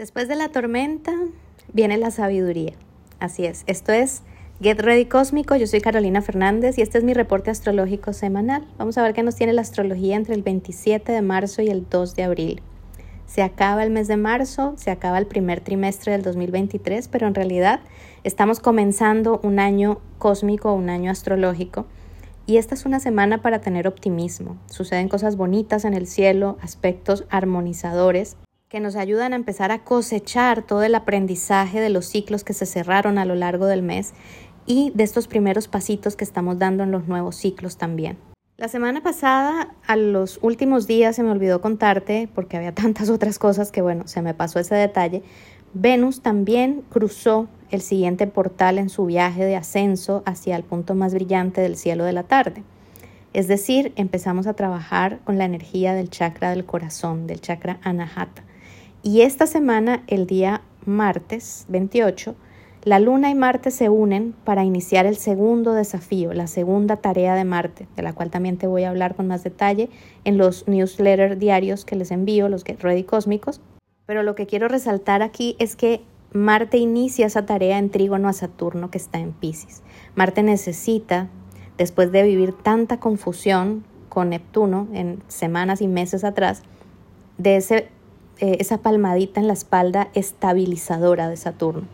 Después de la tormenta viene la sabiduría. Así es, esto es Get Ready Cósmico, yo soy Carolina Fernández y este es mi reporte astrológico semanal. Vamos a ver qué nos tiene la astrología entre el 27 de marzo y el 2 de abril. Se acaba el mes de marzo, se acaba el primer trimestre del 2023, pero en realidad estamos comenzando un año cósmico, un año astrológico. Y esta es una semana para tener optimismo. Suceden cosas bonitas en el cielo, aspectos armonizadores que nos ayudan a empezar a cosechar todo el aprendizaje de los ciclos que se cerraron a lo largo del mes y de estos primeros pasitos que estamos dando en los nuevos ciclos también. La semana pasada, a los últimos días, se me olvidó contarte, porque había tantas otras cosas que, bueno, se me pasó ese detalle, Venus también cruzó el siguiente portal en su viaje de ascenso hacia el punto más brillante del cielo de la tarde. Es decir, empezamos a trabajar con la energía del chakra del corazón, del chakra anahata. Y esta semana, el día martes 28, la Luna y Marte se unen para iniciar el segundo desafío, la segunda tarea de Marte, de la cual también te voy a hablar con más detalle en los newsletters diarios que les envío, los Get Ready Cósmicos. Pero lo que quiero resaltar aquí es que Marte inicia esa tarea en trígono a Saturno que está en Pisces. Marte necesita, después de vivir tanta confusión con Neptuno en semanas y meses atrás, de ese eh, esa palmadita en la espalda estabilizadora de Saturno.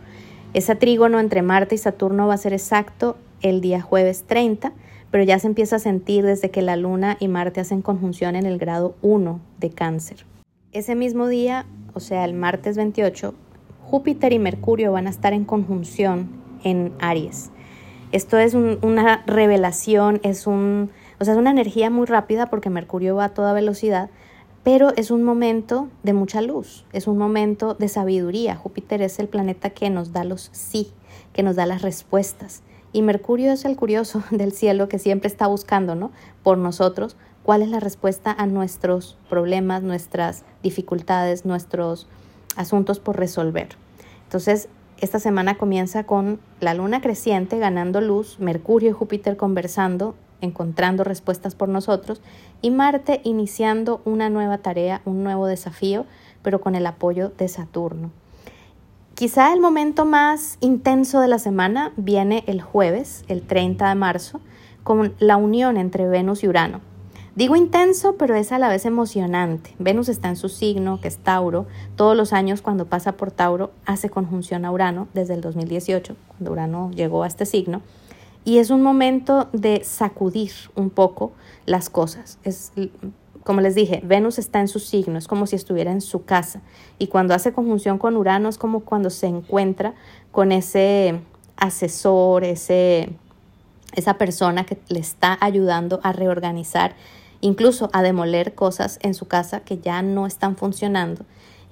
Ese trígono entre Marte y Saturno va a ser exacto el día jueves 30, pero ya se empieza a sentir desde que la Luna y Marte hacen conjunción en el grado 1 de cáncer. Ese mismo día, o sea, el martes 28, Júpiter y Mercurio van a estar en conjunción en Aries. Esto es una revelación, es, un, o sea, es una energía muy rápida porque Mercurio va a toda velocidad, pero es un momento de mucha luz, es un momento de sabiduría. Júpiter es el planeta que nos da los sí, que nos da las respuestas. Y Mercurio es el curioso del cielo que siempre está buscando, ¿no? Por nosotros, cuál es la respuesta a nuestros problemas, nuestras dificultades, nuestros asuntos por resolver. Entonces, esta semana comienza con la luna creciente ganando luz, Mercurio y Júpiter conversando encontrando respuestas por nosotros, y Marte iniciando una nueva tarea, un nuevo desafío, pero con el apoyo de Saturno. Quizá el momento más intenso de la semana viene el jueves, el 30 de marzo, con la unión entre Venus y Urano. Digo intenso, pero es a la vez emocionante. Venus está en su signo, que es Tauro. Todos los años cuando pasa por Tauro hace conjunción a Urano desde el 2018, cuando Urano llegó a este signo y es un momento de sacudir un poco las cosas. Es, como les dije, Venus está en su signo, es como si estuviera en su casa. Y cuando hace conjunción con Urano es como cuando se encuentra con ese asesor, ese, esa persona que le está ayudando a reorganizar, incluso a demoler cosas en su casa que ya no están funcionando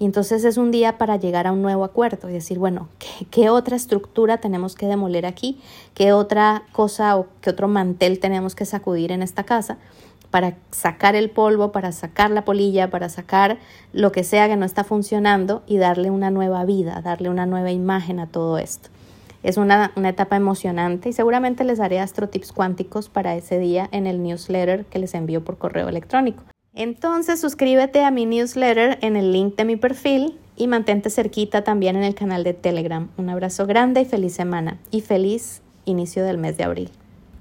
entonces es un día para llegar a un nuevo acuerdo y decir, bueno, ¿qué, otra estructura tenemos que demoler aquí? ¿Qué otra cosa o qué otro mantel tenemos que sacudir en esta casa? para sacar el polvo, para sacar la polilla, para sacar lo que sea que no está funcionando y darle una nueva vida, darle una nueva imagen a todo esto. Es una, una, etapa emocionante y seguramente les daré astrotips cuánticos para ese día en el newsletter que les envío por correo electrónico. Entonces suscríbete a mi newsletter en el link de mi perfil y mantente cerquita también en el canal de Telegram. Un abrazo grande y feliz semana y feliz inicio del mes de abril.